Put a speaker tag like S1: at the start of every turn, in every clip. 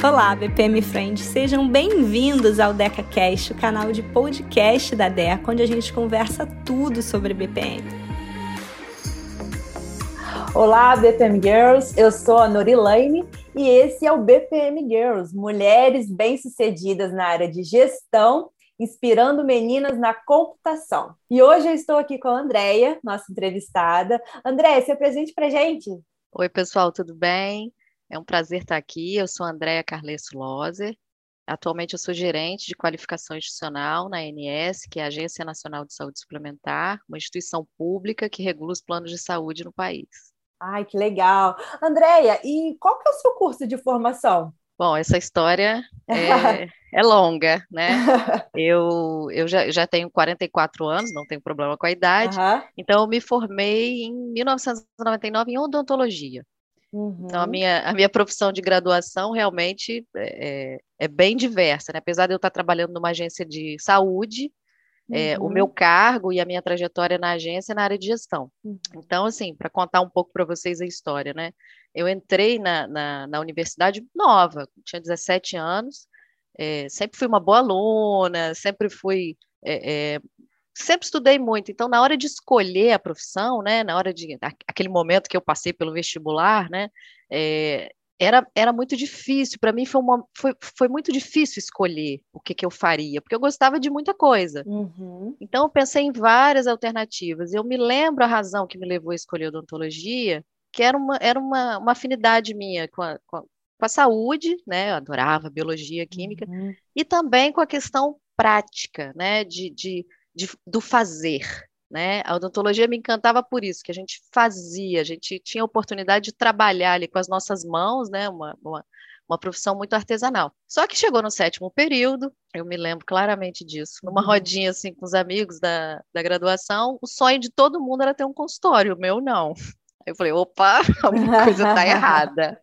S1: Olá, BPM Friends, sejam bem-vindos ao DecaCast, o canal de podcast da Deca, onde a gente conversa tudo sobre BPM.
S2: Olá, BPM Girls, eu sou a Norilane e esse é o BPM Girls, mulheres bem-sucedidas na área de gestão, inspirando meninas na computação. E hoje eu estou aqui com a Andrea, nossa entrevistada. Andréia, se apresente para gente.
S3: Oi, pessoal, tudo bem? É um prazer estar aqui. Eu sou Andréa Carlesso Loser. Atualmente eu sou gerente de qualificação institucional na ANS, que é a Agência Nacional de Saúde Suplementar, uma instituição pública que regula os planos de saúde no país.
S2: Ai, que legal. Andréia, e qual que é o seu curso de formação?
S3: Bom, essa história é, é longa, né? Eu, eu já, já tenho 44 anos, não tenho problema com a idade, uhum. então eu me formei em 1999 em odontologia. Uhum. Então, a minha, a minha profissão de graduação realmente é, é, é bem diversa, né? Apesar de eu estar trabalhando numa agência de saúde, uhum. é, o meu uhum. cargo e a minha trajetória na agência é na área de gestão. Uhum. Então, assim, para contar um pouco para vocês a história, né? Eu entrei na, na, na universidade nova, tinha 17 anos, é, sempre fui uma boa aluna, sempre fui é, é, sempre estudei muito, então na hora de escolher a profissão, né, na hora de aquele momento que eu passei pelo vestibular, né, é, era, era muito difícil, para mim foi, uma, foi, foi muito difícil escolher o que, que eu faria, porque eu gostava de muita coisa. Uhum. Então eu pensei em várias alternativas. Eu me lembro a razão que me levou a escolher odontologia, que era uma, era uma, uma afinidade minha com a, com a, com a saúde, né? Eu adorava biologia, química, uhum. e também com a questão prática, né? De, de de, do fazer. Né? A odontologia me encantava por isso, que a gente fazia, a gente tinha a oportunidade de trabalhar ali com as nossas mãos, né? uma, uma, uma profissão muito artesanal. Só que chegou no sétimo período, eu me lembro claramente disso, numa uhum. rodinha assim com os amigos da, da graduação, o sonho de todo mundo era ter um consultório, o meu não. Aí eu falei, opa, alguma coisa está errada.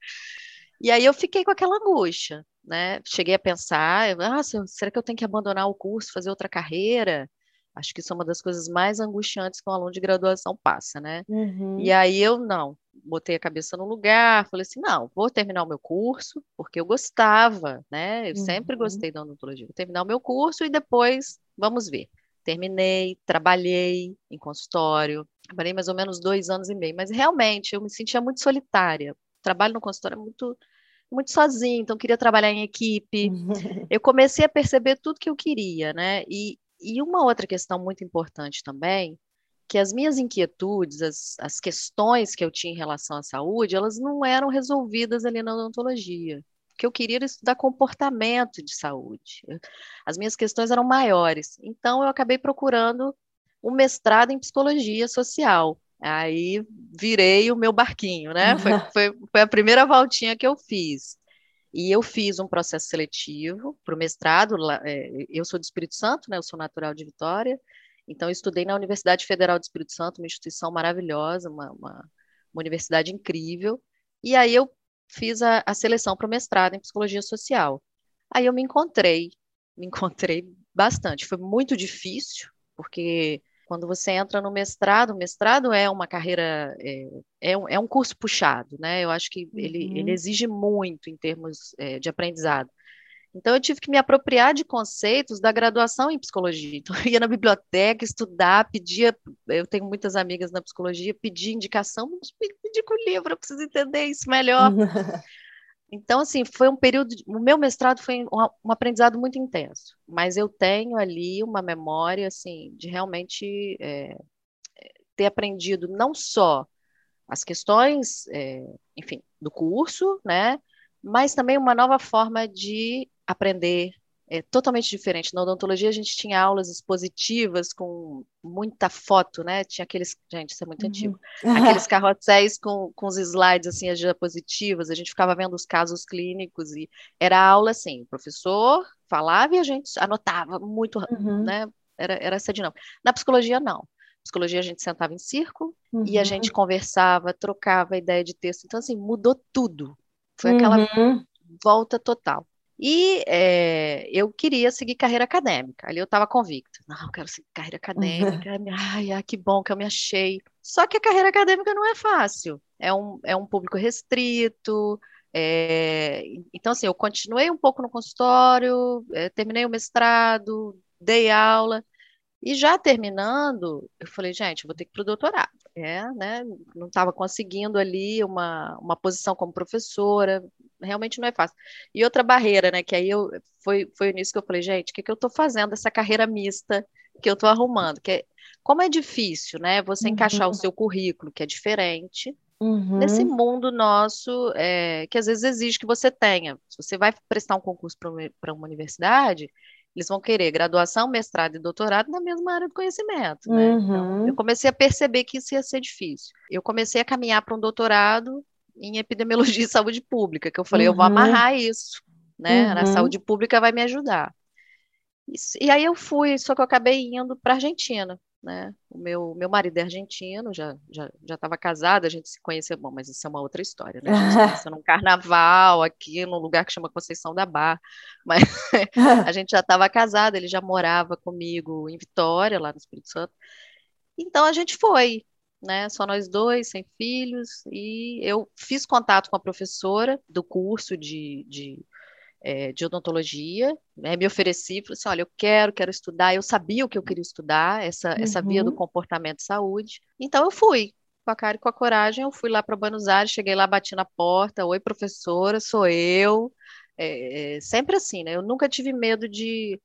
S3: E aí eu fiquei com aquela angústia, né? Cheguei a pensar, ah, será que eu tenho que abandonar o curso, fazer outra carreira? Acho que isso é uma das coisas mais angustiantes que um aluno de graduação passa, né? Uhum. E aí eu não, botei a cabeça no lugar, falei assim, não, vou terminar o meu curso, porque eu gostava, né? Eu uhum. sempre gostei da odontologia. Vou terminar o meu curso e depois vamos ver. Terminei, trabalhei em consultório, trabalhei mais ou menos dois anos e meio, mas realmente eu me sentia muito solitária. O trabalho no consultório é muito muito sozinho, então queria trabalhar em equipe. Eu comecei a perceber tudo que eu queria, né? E, e uma outra questão muito importante também, que as minhas inquietudes, as, as questões que eu tinha em relação à saúde, elas não eram resolvidas ali na odontologia. O que eu queria era estudar comportamento de saúde. As minhas questões eram maiores. Então, eu acabei procurando um mestrado em psicologia social. Aí virei o meu barquinho, né? Foi, foi, foi a primeira voltinha que eu fiz. E eu fiz um processo seletivo para o mestrado. É, eu sou do Espírito Santo, né? Eu sou natural de Vitória. Então, eu estudei na Universidade Federal do Espírito Santo, uma instituição maravilhosa, uma, uma, uma universidade incrível. E aí eu fiz a, a seleção para o mestrado em psicologia social. Aí eu me encontrei, me encontrei bastante. Foi muito difícil, porque quando você entra no mestrado, o mestrado é uma carreira, é, é, um, é um curso puxado, né? Eu acho que uhum. ele, ele exige muito em termos é, de aprendizado. Então, eu tive que me apropriar de conceitos da graduação em psicologia. Então, eu ia na biblioteca estudar, pedia. Eu tenho muitas amigas na psicologia, pedia indicação, me indica o livro, eu preciso entender isso melhor. Então, assim, foi um período. O meu mestrado foi um, aprendizado muito intenso, mas eu tenho ali uma memória, assim, de realmente é, ter aprendido não só as questões, é, enfim, do curso, né, mas também uma nova forma de aprender, é totalmente diferente. Na odontologia a gente tinha aulas expositivas com muita foto, né? Tinha aqueles, gente, isso é muito uhum. antigo, aqueles carrosséis com, com os slides assim, as diapositivas, a gente ficava vendo os casos clínicos e era aula assim, o professor falava e a gente anotava muito, uhum. né? Era, era essa dinâmica. Na psicologia, não. Psicologia a gente sentava em círculo uhum. e a uhum. gente conversava, trocava ideia de texto. Então, assim, mudou tudo. Foi aquela uhum. volta total. E é, eu queria seguir carreira acadêmica. Ali eu estava convicta. Não, eu quero seguir carreira acadêmica. Ai, ai, que bom que eu me achei. Só que a carreira acadêmica não é fácil. É um, é um público restrito, É, então, assim, eu continuei um pouco no consultório, é, terminei o mestrado, dei aula, e já terminando, eu falei, gente, eu vou ter que ir para o doutorado. É, né? Não estava conseguindo ali uma, uma posição como professora, realmente não é fácil. E outra barreira, né? Que aí eu foi, foi nisso que eu falei, gente, o que, que eu estou fazendo essa carreira mista que eu estou arrumando? Que é, como é difícil, né? Você uhum. encaixar o seu currículo, que é diferente, uhum. nesse mundo nosso, é, que às vezes exige que você tenha. Se você vai prestar um concurso para uma universidade, eles vão querer graduação, mestrado e doutorado na mesma área do conhecimento, né? Uhum. Então, eu comecei a perceber que isso ia ser difícil. Eu comecei a caminhar para um doutorado em epidemiologia e saúde pública, que eu falei, uhum. eu vou uhum. amarrar isso, né? Uhum. Na saúde pública vai me ajudar. E, e aí eu fui, só que eu acabei indo para a Argentina né? O meu, meu marido é argentino, já já já estava casado, a gente se conheceu, bom, mas isso é uma outra história, né? A gente se conheceu num carnaval aqui, num lugar que chama Conceição da Barra, mas a gente já estava casado, ele já morava comigo em Vitória, lá no Espírito Santo. Então a gente foi, né? Só nós dois, sem filhos, e eu fiz contato com a professora do curso de, de é, de odontologia, né, me ofereci, falei assim, olha, eu quero, quero estudar, eu sabia o que eu queria estudar, essa, uhum. essa via do uhum. comportamento saúde, então eu fui, com a cara e com a coragem, eu fui lá para Buenos Aires, cheguei lá, bati na porta, oi professora, sou eu, é, é, sempre assim, né, eu nunca tive medo de,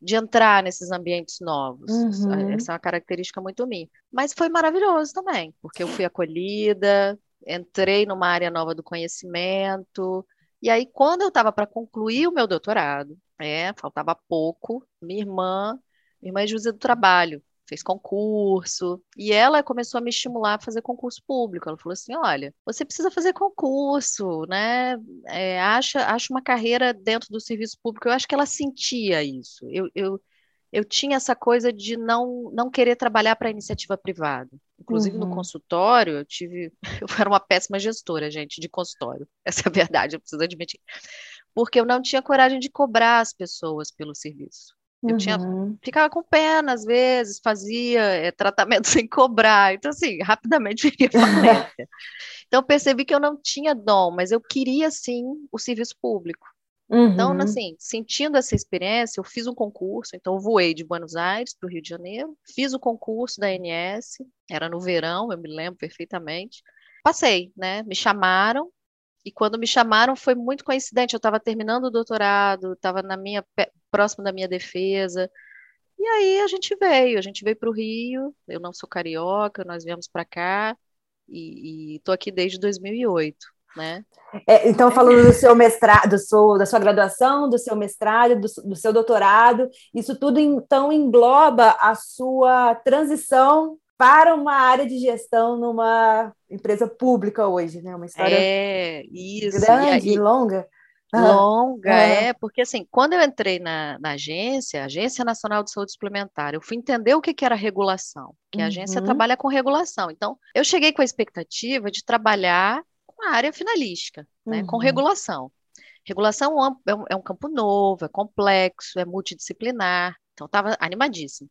S3: de entrar nesses ambientes novos, uhum. essa é uma característica muito minha, mas foi maravilhoso também, porque eu fui acolhida, entrei numa área nova do conhecimento, e aí, quando eu estava para concluir o meu doutorado, é, faltava pouco, minha irmã, minha irmã é juíza do trabalho, fez concurso, e ela começou a me estimular a fazer concurso público. Ela falou assim: olha, você precisa fazer concurso, né? É, acha, acha uma carreira dentro do serviço público. Eu acho que ela sentia isso. Eu, eu, eu tinha essa coisa de não, não querer trabalhar para a iniciativa privada. Inclusive uhum. no consultório, eu tive. Eu era uma péssima gestora, gente, de consultório. Essa é a verdade, eu preciso admitir. Porque eu não tinha coragem de cobrar as pessoas pelo serviço. Eu tinha, uhum. ficava com pena às vezes, fazia é, tratamento sem cobrar. Então, assim, rapidamente viria falência. então, eu percebi que eu não tinha dom, mas eu queria, sim, o serviço público. Então, uhum. assim, sentindo essa experiência, eu fiz um concurso, então voei de Buenos Aires para o Rio de Janeiro, fiz o concurso da ANS, era no verão, eu me lembro perfeitamente. Passei, né? Me chamaram, e quando me chamaram foi muito coincidente, eu estava terminando o doutorado, estava na minha próximo da minha defesa. E aí a gente veio, a gente veio para o Rio, eu não sou carioca, nós viemos para cá e estou aqui desde 2008 né?
S2: É, então, falando do seu mestrado, do seu, da sua graduação, do seu mestrado, do, do, seu doutorado, isso tudo então engloba a sua transição para uma área de gestão numa empresa pública hoje, né? Uma história
S3: é, isso.
S2: grande e, longa.
S3: Ah, longa, ah. é, porque assim, quando eu entrei na, na, agência, Agência Nacional de Saúde Suplementar, eu fui entender o que, que era regulação, que a agência uhum. trabalha com regulação. Então, eu cheguei com a expectativa de trabalhar uma área finalística, né, uhum. com regulação. Regulação é um, é um campo novo, é complexo, é multidisciplinar, então estava animadíssimo.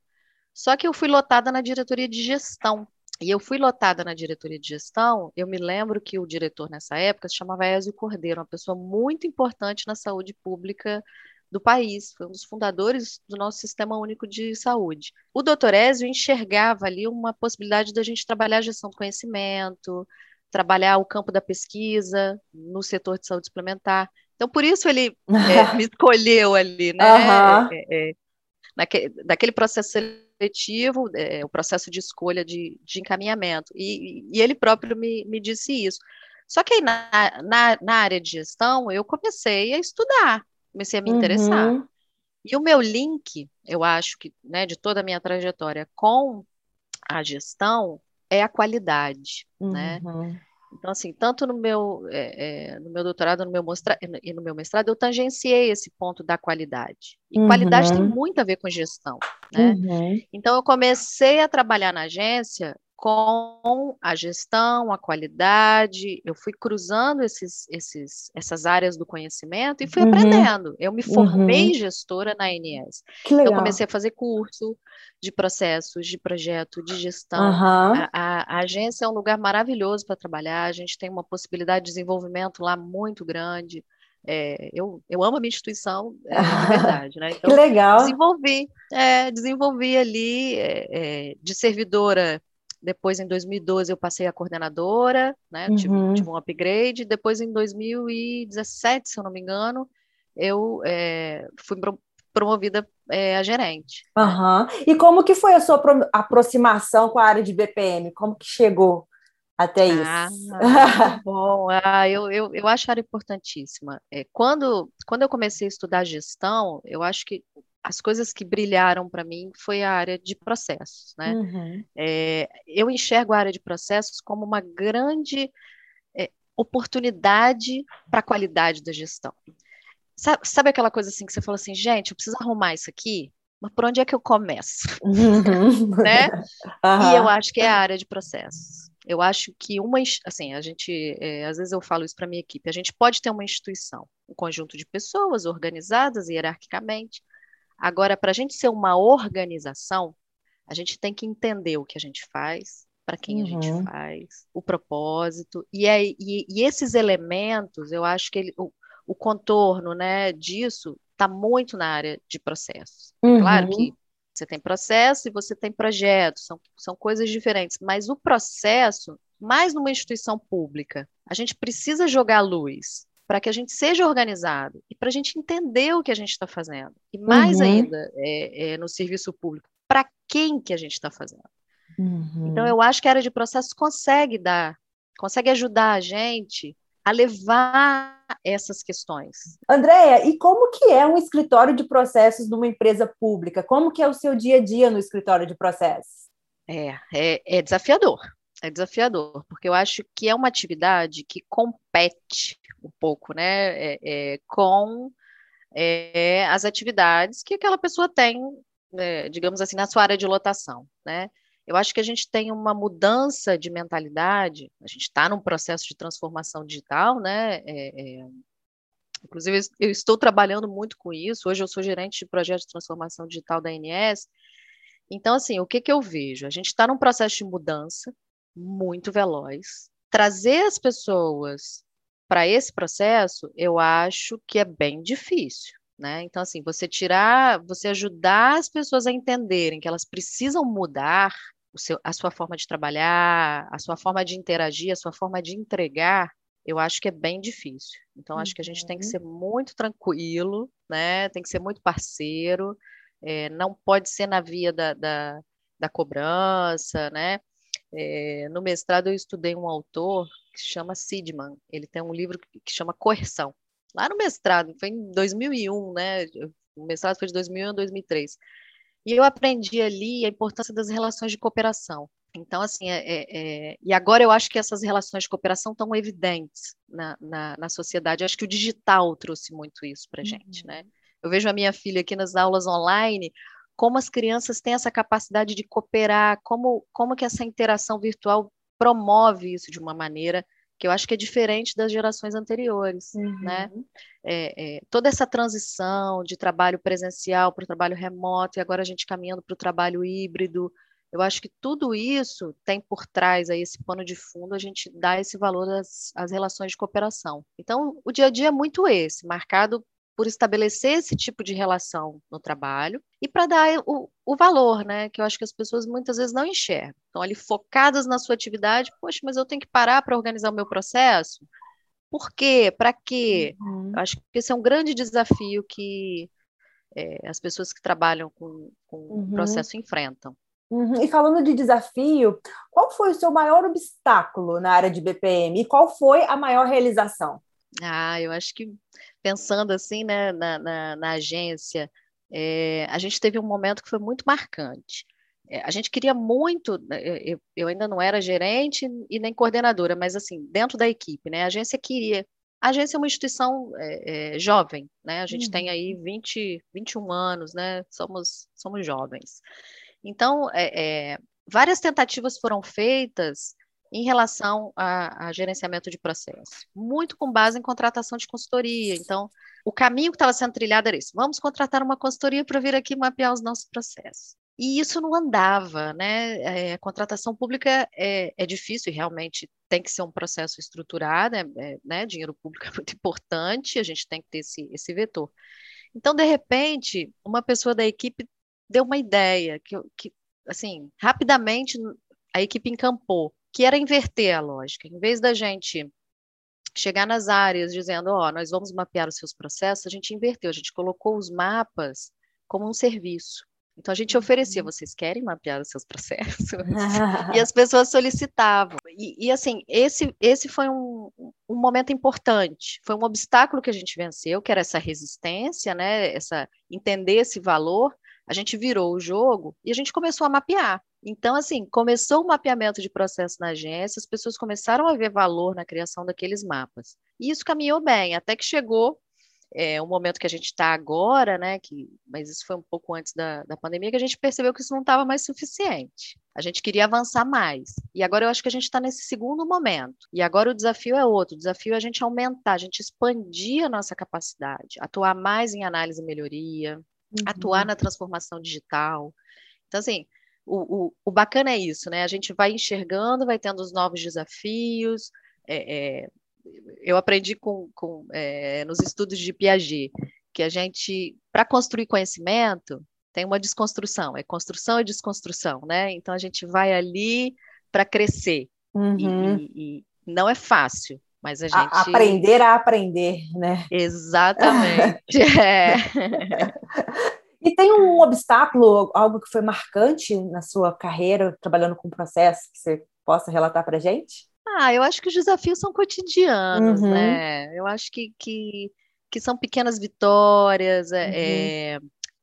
S3: Só que eu fui lotada na diretoria de gestão. E eu fui lotada na diretoria de gestão. Eu me lembro que o diretor nessa época se chamava Ezio Cordeiro, uma pessoa muito importante na saúde pública do país, foi um dos fundadores do nosso Sistema Único de Saúde. O doutor Ezio enxergava ali uma possibilidade da gente trabalhar a gestão do conhecimento, trabalhar o campo da pesquisa no setor de saúde suplementar. Então, por isso ele é, me escolheu ali, né? Uhum. É, é, naque, daquele processo seletivo, é, o processo de escolha de, de encaminhamento. E, e, ele próprio me, me disse isso. Só que aí na, na, na, área de gestão, eu comecei a estudar, comecei a me interessar. Uhum. E o meu link, eu acho que, né, de toda a minha trajetória com a gestão, é a qualidade, né? uhum. né? Então, assim, tanto no meu, é, é, no meu doutorado no meu mostra, e no meu mestrado, eu tangenciei esse ponto da qualidade. E uhum. qualidade tem muito a ver com gestão, né? Uhum. Então, eu comecei a trabalhar na agência com a gestão, a qualidade. Eu fui cruzando esses, esses, essas áreas do conhecimento e fui uhum. aprendendo. Eu me formei uhum. gestora na ANS. Eu comecei a fazer curso de processos, de projeto, de gestão. Uhum. A, a, a, agência é um lugar maravilhoso para trabalhar. A gente tem uma possibilidade de desenvolvimento lá muito grande. É, eu, eu amo a minha instituição, é, de verdade, né?
S2: Então, que legal.
S3: Desenvolvi, é, desenvolvi ali é, é, de servidora depois, em 2012, eu passei a coordenadora, né? Uhum. Tive, tive, um upgrade. Depois, em 2017, se eu não me engano, eu é, fui promovida é, a gerente.
S2: Uhum. E como que foi a sua aproximação com a área de BPM? Como que chegou até isso?
S3: Ah, bom, ah, eu, eu, eu acho a área importantíssima. É, quando, quando eu comecei a estudar gestão, eu acho que as coisas que brilharam para mim foi a área de processos, né? Uhum. É, eu enxergo a área de processos como uma grande é, oportunidade para a qualidade da gestão. Sabe, sabe, aquela coisa assim que você fala assim, gente, eu preciso arrumar isso aqui, mas por onde é que eu começo? Uhum. né? Uhum. E eu acho que é a área de processos. Eu acho que uma, assim, a gente, é, às vezes eu falo isso para minha equipe, a gente pode ter uma instituição, um conjunto de pessoas organizadas hierarquicamente, Agora, para a gente ser uma organização, a gente tem que entender o que a gente faz, para quem uhum. a gente uhum. faz, o propósito, e, é, e, e esses elementos, eu acho que ele, o, o contorno né, disso está muito na área de processos. Uhum. Claro que você tem processo e você tem projeto, são, são coisas diferentes, mas o processo, mais numa instituição pública, a gente precisa jogar luz para que a gente seja organizado e para a gente entender o que a gente está fazendo. E mais uhum. ainda, é, é, no serviço público, para quem que a gente está fazendo. Uhum. Então, eu acho que a área de processos consegue dar, consegue ajudar a gente a levar essas questões.
S2: Andréia, e como que é um escritório de processos numa empresa pública? Como que é o seu dia a dia no escritório de processos?
S3: É, é, é desafiador. É desafiador, porque eu acho que é uma atividade que compete um pouco, né, é, é, com é, as atividades que aquela pessoa tem, né, digamos assim, na sua área de lotação, né? Eu acho que a gente tem uma mudança de mentalidade, a gente está num processo de transformação digital, né? É, é, inclusive, eu estou trabalhando muito com isso. Hoje eu sou gerente de projeto de transformação digital da ANS. Então, assim, o que, que eu vejo? A gente está num processo de mudança muito veloz. Trazer as pessoas para esse processo, eu acho que é bem difícil. Né? Então, assim, você tirar, você ajudar as pessoas a entenderem que elas precisam mudar seu, a sua forma de trabalhar, a sua forma de interagir, a sua forma de entregar, eu acho que é bem difícil. Então, uhum. acho que a gente tem que uhum. ser muito tranquilo, né? Tem que ser muito parceiro, é, não pode ser na via da, da, da cobrança, né? É, no mestrado eu estudei um autor que chama Sidman. Ele tem um livro que chama Coerção. Lá no mestrado, foi em 2001, né? O mestrado foi de 2001 a 2003. E eu aprendi ali a importância das relações de cooperação. Então, assim, é, é, é, e agora eu acho que essas relações de cooperação estão evidentes na, na, na sociedade. Eu acho que o digital trouxe muito isso para a gente, uhum. né? Eu vejo a minha filha aqui nas aulas online, como as crianças têm essa capacidade de cooperar, como, como que essa interação virtual promove isso de uma maneira que eu acho que é diferente das gerações anteriores, né? uhum. né? É, é, toda essa transição de trabalho presencial para o trabalho remoto e agora a gente caminhando para o trabalho híbrido, eu acho que tudo isso tem por trás aí esse pano de fundo a gente dá esse valor às, às relações de cooperação. Então, o dia a dia é muito esse, marcado por estabelecer esse tipo de relação no trabalho e para dar o, o, valor, né? Que eu acho que as pessoas muitas vezes não enxergam. Estão ali focadas na sua atividade, poxa, mas eu tenho que parar para organizar o meu processo? Por quê? Para quê? Uhum. Eu acho que esse é um grande desafio que é, as pessoas que trabalham com, com uhum. o processo enfrentam.
S2: Uhum. E falando de desafio, qual foi o seu maior obstáculo na área de BPM e qual foi a maior realização?
S3: Ah, eu acho que pensando assim, né, na, na, na agência, é, a gente teve um momento que foi muito marcante. É, a gente queria muito, né, eu, eu, ainda não era gerente e nem coordenadora, mas assim, dentro da equipe, né, a agência queria. A agência é uma instituição é, jovem, né? A gente uhum. tem aí 20, 21 anos, né? Somos, somos jovens. Então, várias tentativas foram feitas em relação a, a, gerenciamento de processo, muito com base em contratação de consultoria. Então, o caminho que estava sendo trilhado era isso: vamos contratar uma consultoria para vir aqui mapear os nossos processos. E isso não andava, né? É, a contratação pública é, é, difícil e realmente tem que ser um processo estruturado, é, é, né? Dinheiro público é muito importante, a gente tem que ter esse, esse vetor. Então, de repente, uma pessoa da equipe deu uma ideia que, que assim, rapidamente a equipe encampou que era inverter a lógica. Em vez da gente chegar nas áreas dizendo, ó, oh, nós vamos mapear os seus processos, a gente inverteu, a gente colocou os mapas como um serviço. Então a gente oferecia, uhum. vocês querem mapear os seus processos? e as pessoas solicitavam. E, e, assim, esse, esse foi um, um momento importante, foi um obstáculo que a gente venceu, que era essa resistência, né? Essa entender esse valor. A gente virou o jogo e a gente começou a mapear. Então, assim, começou o mapeamento de processo na agência, as pessoas começaram a ver valor na criação daqueles mapas. E isso caminhou bem, até que chegou é, o momento que a gente está agora, né? Que, mas isso foi um pouco antes da, da pandemia, que a gente percebeu que isso não estava mais suficiente. A gente queria avançar mais. E agora eu acho que a gente está nesse segundo momento. E agora o desafio é outro: o desafio é a gente aumentar, a gente expandir a nossa capacidade, atuar mais em análise e melhoria, uhum. atuar na transformação digital. Então, assim, o, o, o, bacana é isso, né? A gente vai enxergando, vai tendo os novos desafios. É, é, eu aprendi com, com é, nos estudos de Piaget que a gente, para construir conhecimento, tem uma desconstrução, é construção e desconstrução, né? Então a gente vai ali para crescer. Uhum. E, e, e, não é fácil, mas a gente. A
S2: aprender a aprender, né?
S3: Exatamente. é.
S2: E tem um obstáculo, algo que foi marcante na sua carreira, trabalhando com processo, que você possa relatar para gente?
S3: Ah, eu acho que os desafios são cotidianos, uhum. né? Eu acho que, que, que são pequenas vitórias, é, uhum. é,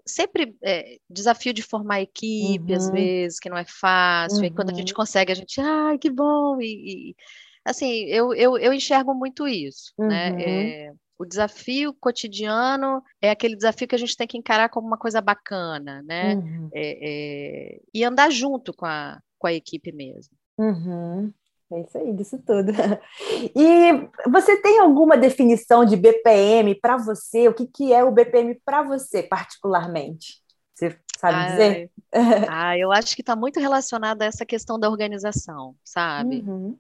S3: sempre é, desafio de formar equipe, uhum. às vezes, que não é fácil, e quando a gente uhum. consegue, a gente, ai, ah, que bom, e, e assim, eu, eu, eu enxergo muito isso, né? Uhum. É, o desafio cotidiano é aquele desafio que a gente tem que encarar como uma coisa bacana, né? Uhum. É, é, e andar junto com a, com a equipe mesmo.
S2: Uhum. É isso aí, disso tudo. E você tem alguma definição de BPM para você? O que, que é o BPM para você, particularmente? Você sabe ah, dizer?
S3: Ah, eu acho que está muito relacionado a essa questão da organização, sabe? Uhum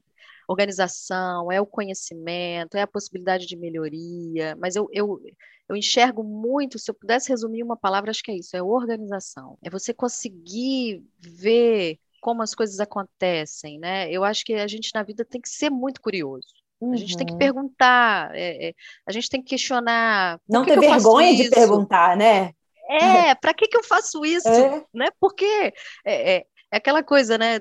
S3: organização, é o conhecimento, é a possibilidade de melhoria, mas eu, eu, eu enxergo muito, se eu pudesse resumir uma palavra, acho que é isso, é organização. É você conseguir ver como as coisas acontecem, né? Eu acho que a gente na vida tem que ser muito curioso. Uhum. A gente tem que uhum. perguntar, é, é, a gente tem que questionar.
S2: Não ter vergonha de perguntar, né?
S3: É, para que, que eu faço isso? É. Né? Porque é, é, é aquela coisa, né?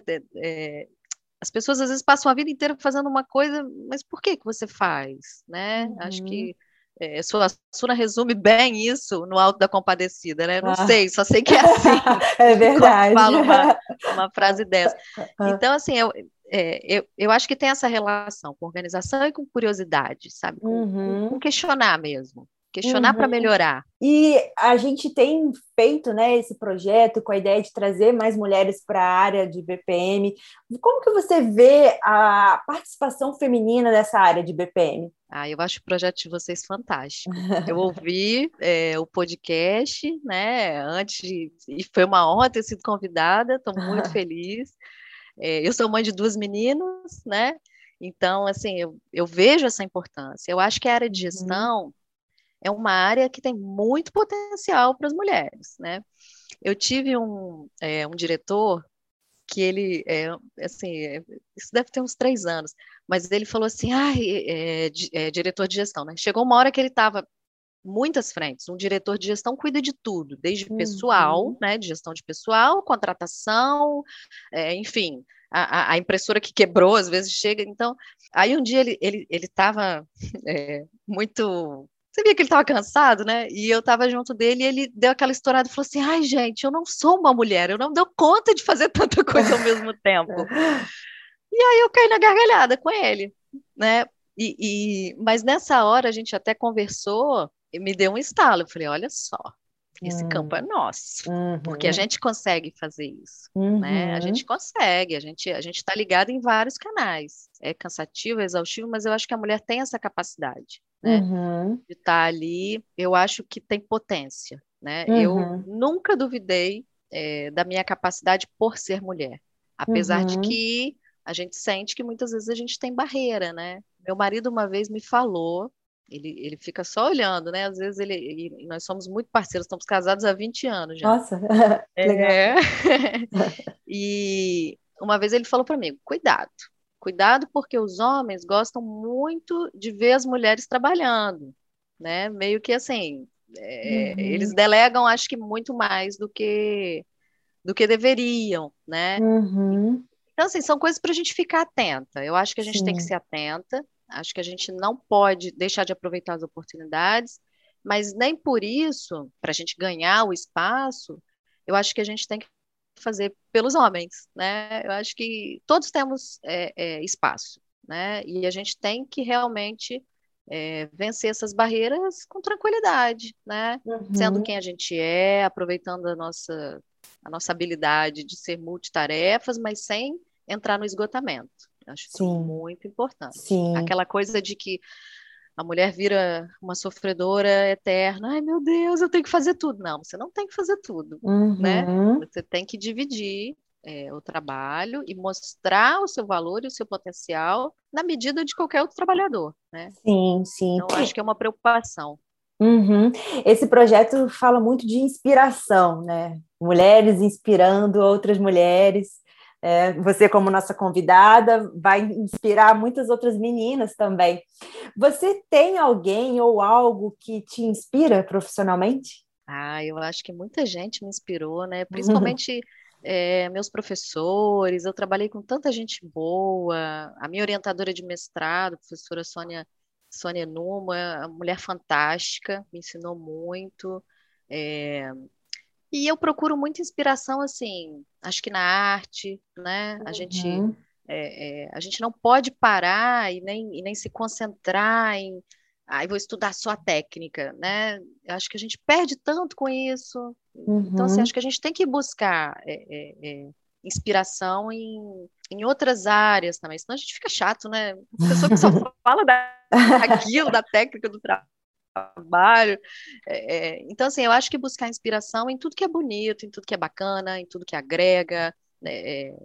S3: As pessoas às vezes passam a vida inteira fazendo uma coisa, mas por que que você faz, né? Uhum. Acho que é, sua Suna resume bem isso no Alto da Compadecida, né? Não ah. sei, só sei que é assim.
S2: é verdade.
S3: Fala uma, uma frase dessa. Então, assim, eu, é, eu, eu acho que tem essa relação com organização e com curiosidade, sabe? Com, uhum. com questionar mesmo questionar uhum. para melhorar.
S2: E a gente tem feito né, esse projeto com a ideia de trazer mais mulheres para a área de BPM. Como que você vê a participação feminina nessa área de BPM?
S3: Ah, eu acho o projeto de vocês fantástico. Eu ouvi é, o podcast, né, antes e foi uma honra ter sido convidada, estou muito feliz. É, eu sou mãe de duas meninas, né, então, assim, eu, eu vejo essa importância. Eu acho que a área de uhum. gestão, uhum é uma área que tem muito potencial para as mulheres, né? Eu tive um, é, um diretor que ele, é, assim, é, isso deve ter uns três anos, mas ele falou assim, ah, é, diretor de gestão, né? Chegou uma hora que ele estava muitas frentes. Um diretor de gestão cuida de tudo, desde pessoal, uhum. né, de gestão de pessoal, contratação, é, enfim, a, a, impressora que quebrou às vezes chega. Então, aí um dia ele ele ele estava é, muito você via que ele estava cansado, né? E eu estava junto dele e ele deu aquela estourada e falou assim: ai, gente, eu não sou uma mulher, eu não dou conta de fazer tanta coisa ao mesmo tempo. e aí eu caí na gargalhada com ele, né? E, e, mas nessa hora a gente até conversou e me deu um estalo. Eu falei: olha só, esse uhum. campo é nosso, uhum. porque a gente consegue fazer isso, uhum. né? A uhum. gente consegue, a gente a gente está ligado em vários canais. É cansativo, é exaustivo, mas eu acho que a mulher tem essa capacidade, né? Uhum. De estar tá ali. Eu acho que tem potência, né? Eu uhum. nunca duvidei é, da minha capacidade por ser mulher, apesar de que a gente sente que muitas vezes a gente tem barreira, né? Meu marido uma vez me falou ele, ele fica só olhando, né? Às vezes ele. E nós somos muito parceiros, estamos casados há 20 anos já.
S2: Nossa,
S3: é. legal. e uma vez ele falou para mim: cuidado, cuidado, porque os homens gostam muito de ver as mulheres trabalhando, né? Meio que assim, é, uhum. eles delegam, acho que muito mais do que do que deveriam, né? Uhum. Então, assim, são coisas para a gente ficar atenta. Eu acho que a gente Sim. tem que ser atenta. Acho que a gente não pode deixar de aproveitar as oportunidades, mas nem por isso, para a gente ganhar o espaço, eu acho que a gente tem que fazer pelos homens, né? Eu acho que todos temos é, é, espaço, né? E a gente tem que realmente é, vencer essas barreiras com tranquilidade, né? Uhum. Sendo quem a gente é, aproveitando a nossa, a nossa habilidade de ser multitarefas, mas sem entrar no esgotamento. Acho Sim. muito importante. Sim. Aquela coisa de que a mulher vira uma sofredora eterna. Ai, meu Deus, eu tenho que fazer tudo. Não, você não tem que fazer tudo, né? uhum. né? Você tem que dividir é, o trabalho e mostrar o seu valor e o seu potencial na medida de qualquer outro trabalhador, né?
S2: Sim, sim.
S3: Então, acho que é uma preocupação.
S2: Uhum. Esse projeto fala muito de inspiração, né? Mulheres inspirando outras mulheres. É, você, como nossa convidada, vai inspirar muitas outras meninas também. Você tem alguém ou algo que te inspira profissionalmente?
S3: Ah, eu acho que muita gente me inspirou, né? Principalmente é, meus professores. Eu trabalhei com tanta gente boa. A minha orientadora de mestrado, professora Sônia, Sônia Numa, mulher fantástica, me ensinou muito. É, e eu procuro muita inspiração, assim, acho que na arte, né? A gente uhum. é, é, a gente não pode parar e nem, e nem se concentrar em aí ah, vou estudar só a técnica, né? Eu acho que a gente perde tanto com isso. Uhum. Então, assim, uhum. acho que a gente tem que buscar é, é, é, inspiração em, em outras áreas também, senão a gente fica chato, né? Pessoa que só fala daquilo, da técnica do trabalho trabalho. É, é, então, assim, eu acho que buscar inspiração em tudo que é bonito, em tudo que é bacana, em tudo que agrega. Né, é,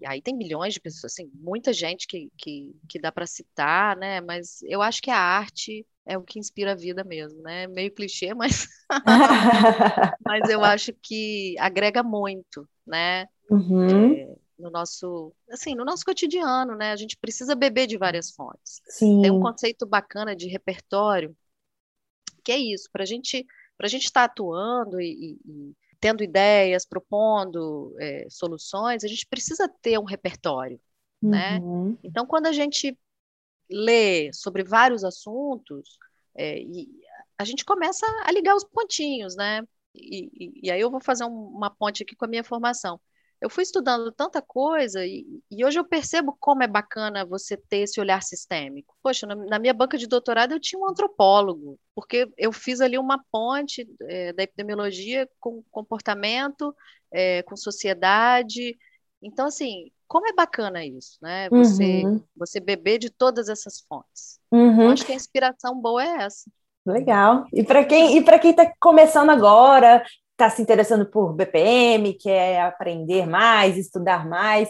S3: e aí tem milhões de pessoas, assim, muita gente que, que, que dá para citar, né? Mas eu acho que a arte é o que inspira a vida mesmo, né? Meio clichê, mas, mas eu acho que agrega muito, né? Uhum. É, no nosso, assim, no nosso cotidiano, né? A gente precisa beber de várias fontes. Sim. Tem um conceito bacana de repertório que é isso, para gente, a gente estar tá atuando e, e, tendo ideias, propondo é, soluções, a gente precisa ter um repertório, né? uhum. né? Então, quando a gente lê sobre vários assuntos, é, e a gente começa a ligar os pontinhos, né? E, e, e aí eu vou fazer um, uma ponte aqui com a minha formação eu fui estudando tanta coisa e, e, hoje eu percebo como é bacana você ter esse olhar sistêmico. Poxa, na, na minha banca de doutorado eu tinha um antropólogo, porque eu fiz ali uma ponte é, da epidemiologia com comportamento, é, com sociedade. Então, assim, como é bacana isso, né? Você, uhum. você beber de todas essas fontes. Uhum. Eu acho que a inspiração boa é essa.
S2: Legal. E para quem e para quem está começando agora, está se interessando por BPM, quer aprender mais, estudar mais,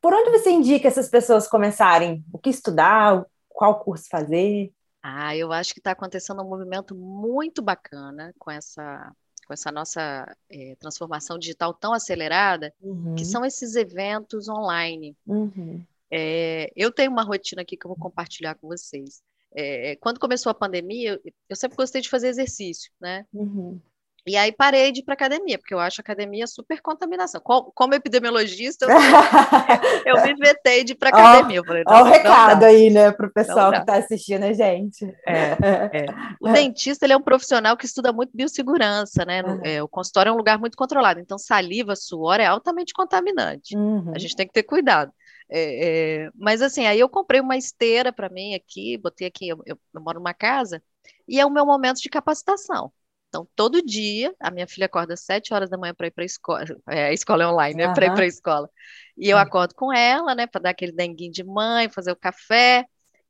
S2: por onde você indica essas pessoas começarem? O que estudar? Qual curso fazer?
S3: Ah, eu acho que está acontecendo um movimento muito bacana com essa com essa nossa é, transformação digital tão acelerada, uhum. que são esses eventos online. Uhum. É, eu tenho uma rotina aqui que eu vou compartilhar com vocês. É, quando começou a pandemia, eu, eu, sempre gostei de fazer exercício, né? Uhum. E aí parei de ir para academia, porque eu acho academia super contaminação. Como epidemiologista, eu, eu me vetei de ir para academia.
S2: Olha o recado aí, né, para o pessoal que está assistindo a gente. É,
S3: é. O dentista ele é um profissional que estuda muito biossegurança, né? Uhum. É, o consultório é um lugar muito controlado, então saliva, suor é altamente contaminante. Uhum. A gente tem que ter cuidado. É, é, mas assim, aí eu comprei uma esteira para mim aqui, botei aqui, eu, eu, eu moro numa casa, e é o meu momento de capacitação. Então, todo dia, a minha filha acorda às 7 horas da manhã para ir para a escola. É, a escola é online, né? Uhum. Para ir para a escola. E eu acordo com ela, né? Para dar aquele denguinho de mãe, fazer o café.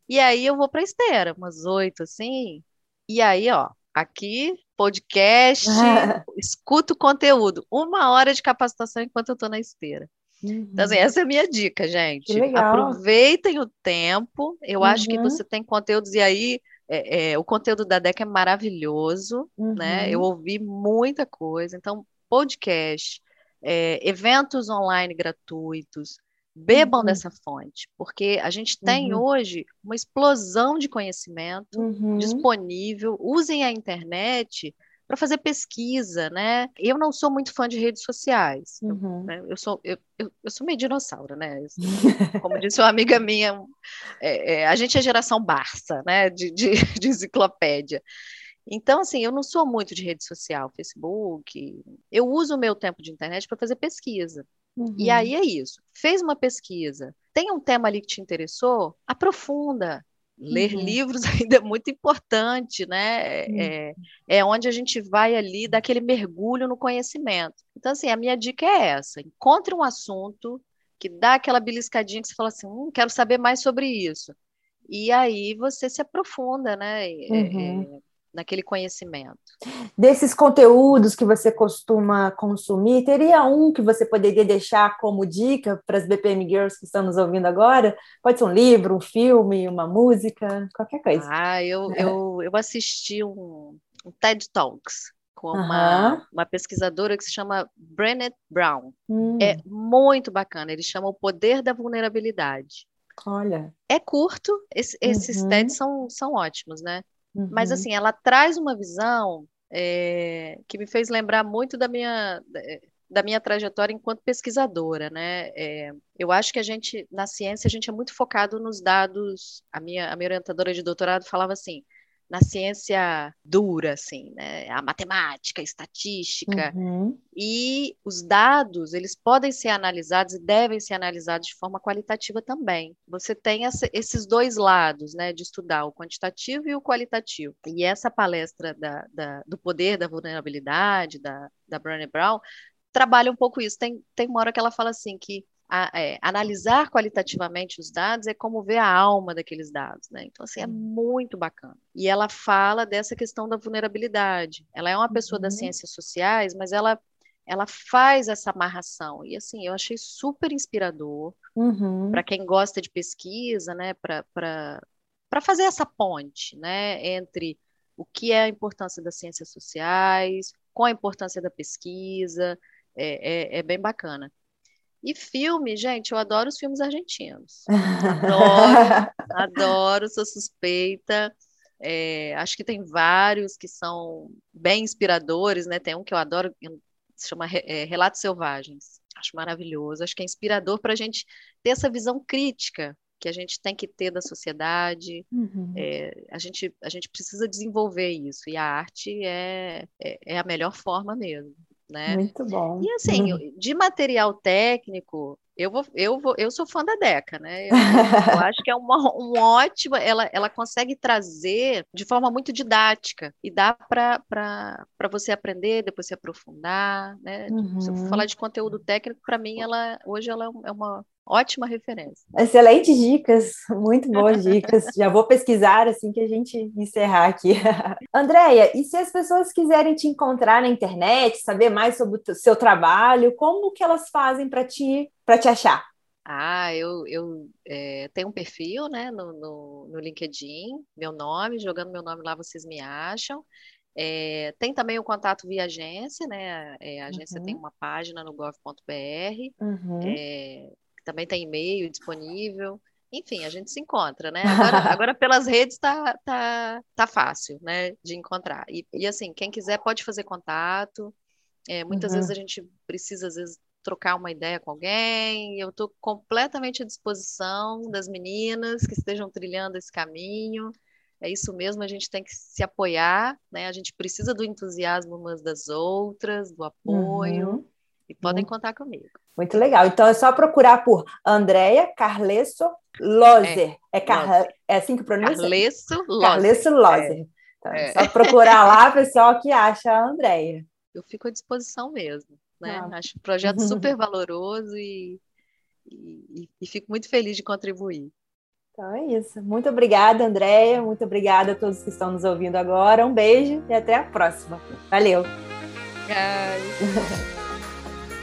S3: E aí eu vou para a esteira, umas oito, assim. E aí, ó, aqui, podcast, escuto conteúdo. Uma hora de capacitação enquanto eu estou na esteira. Uhum. Então, assim, essa é a minha dica, gente. Aproveitem o tempo. Eu uhum. acho que uhum. você tem conteúdos, e aí é, é, o conteúdo da DEC é maravilhoso, uhum. né? Eu ouvi muita coisa. Então, podcast, é, eventos online gratuitos, bebam uhum. dessa fonte, porque a gente tem uhum. hoje uma explosão de conhecimento uhum. disponível. Usem a internet para fazer pesquisa, né? Eu não sou muito fã de redes sociais. Uhum. Eu, né? eu, sou eu, eu, eu, sou meio dinossauro, né? Como disse uma amiga minha, é, é, a gente é geração Barça, né? De, de, de, enciclopédia. Então, assim, eu não sou muito de rede social, Facebook. Eu uso o meu tempo de internet para fazer pesquisa. Uhum. E aí é isso. Fez uma pesquisa, tem um tema ali que te interessou, aprofunda, Ler uhum. livros ainda é muito importante, né? Uhum. É, é onde a gente vai ali dar aquele mergulho no conhecimento. Então, assim, a minha dica é essa: encontre um assunto que dá aquela beliscadinha que você fala assim, hum, quero saber mais sobre isso. E aí você se aprofunda, né? É, uhum. Naquele conhecimento.
S2: Desses conteúdos que você costuma consumir, teria um que você poderia deixar como dica para as BPM Girls que estão nos ouvindo agora? Pode ser um livro, um filme, uma música, qualquer coisa.
S3: Ah, eu, é. eu, eu assisti um, um TED Talks com uma, uma pesquisadora que se chama Brené Brown. Hum. É muito bacana, ele chama O Poder da Vulnerabilidade.
S2: Olha.
S3: É curto, esse, esses uhum. TEDs são, são ótimos, né? Uhum. Mas, assim, ela traz uma visão é, que me fez lembrar muito da minha, da minha trajetória enquanto pesquisadora, né? É, eu acho que a gente, na ciência, a gente é muito focado nos dados. A minha, a minha orientadora de doutorado falava assim: na ciência dura, assim, né? A matemática, a estatística. Uhum. E os dados, eles podem ser analisados e devem ser analisados de forma qualitativa também. Você tem essa, esses dois lados, né, de estudar o quantitativo e o qualitativo. E essa palestra da, da, do poder da vulnerabilidade, da, da Brené Brown, trabalha um pouco isso. Tem, tem uma hora que ela fala assim que a, é, analisar qualitativamente os dados é como ver a alma daqueles dados, né? Então, assim, é muito bacana. E ela fala dessa questão da vulnerabilidade. Ela é uma pessoa uhum. das ciências sociais, mas ela, ela faz essa amarração. E, assim, eu achei super inspirador uhum. para quem gosta de pesquisa, né? Para fazer essa ponte, né? Entre o que é a importância das ciências sociais, com a importância da pesquisa, é, é, é bem bacana. E filme, gente, eu adoro os filmes argentinos. Adoro, adoro, sou suspeita. É, acho que tem vários que são bem inspiradores, né? Tem um que eu adoro, se chama é, Relatos Selvagens. Acho maravilhoso. Acho que é inspirador para a gente ter essa visão crítica que a gente tem que ter da sociedade. Uhum. É, a, gente, a gente precisa desenvolver isso. E a arte é, é, é a melhor forma mesmo né?
S2: Muito bom.
S3: E assim, uhum. de material técnico, eu vou, eu vou, eu sou fã da Deca, né? Eu, eu acho que é uma, um ótimo, ela, ela consegue trazer de forma muito didática e dá para você aprender, depois se aprofundar, né? Uhum. Se eu for falar uhum. de conteúdo técnico, para mim ela hoje ela é, é uma Ótima referência.
S2: Excelentes dicas, muito boas dicas. Já vou pesquisar assim que a gente encerrar aqui. Andréia, e se as pessoas quiserem te encontrar na internet, saber mais sobre o seu trabalho, como que elas fazem para te, te achar?
S3: Ah, eu, eu é, tenho um perfil né, no, no, no, LinkedIn, meu nome, jogando meu nome lá vocês me acham. É, tem também o contato via agência, né? É, a agência uhum. tem uma página no gov.br. Uhum. Também tem e-mail disponível. Enfim, a gente se encontra, né? Agora, agora pelas redes tá, tá, tá fácil, né, de encontrar. E, e assim, quem quiser pode fazer contato. É, muitas uhum. vezes a gente precisa, às vezes, trocar uma ideia com alguém. Eu estou completamente à disposição das meninas que estejam trilhando esse caminho. É isso mesmo, a gente tem que se apoiar, né? A gente precisa do entusiasmo umas das outras, do apoio. Uhum. E podem contar comigo.
S2: Muito legal. Então é só procurar por Andréia Carlesso Lozer. É, é, Car... é assim que pronuncia?
S3: Carlesso
S2: Lozer. Carlesso Lozer.
S3: É.
S2: Então, é. Só procurar lá, pessoal, que acha a Andréia.
S3: Eu fico à disposição mesmo. Né? Ah. Acho o projeto super valoroso e, e, e fico muito feliz de contribuir.
S2: Então é isso. Muito obrigada, Andréia. Muito obrigada a todos que estão nos ouvindo agora. Um beijo e até a próxima. Valeu!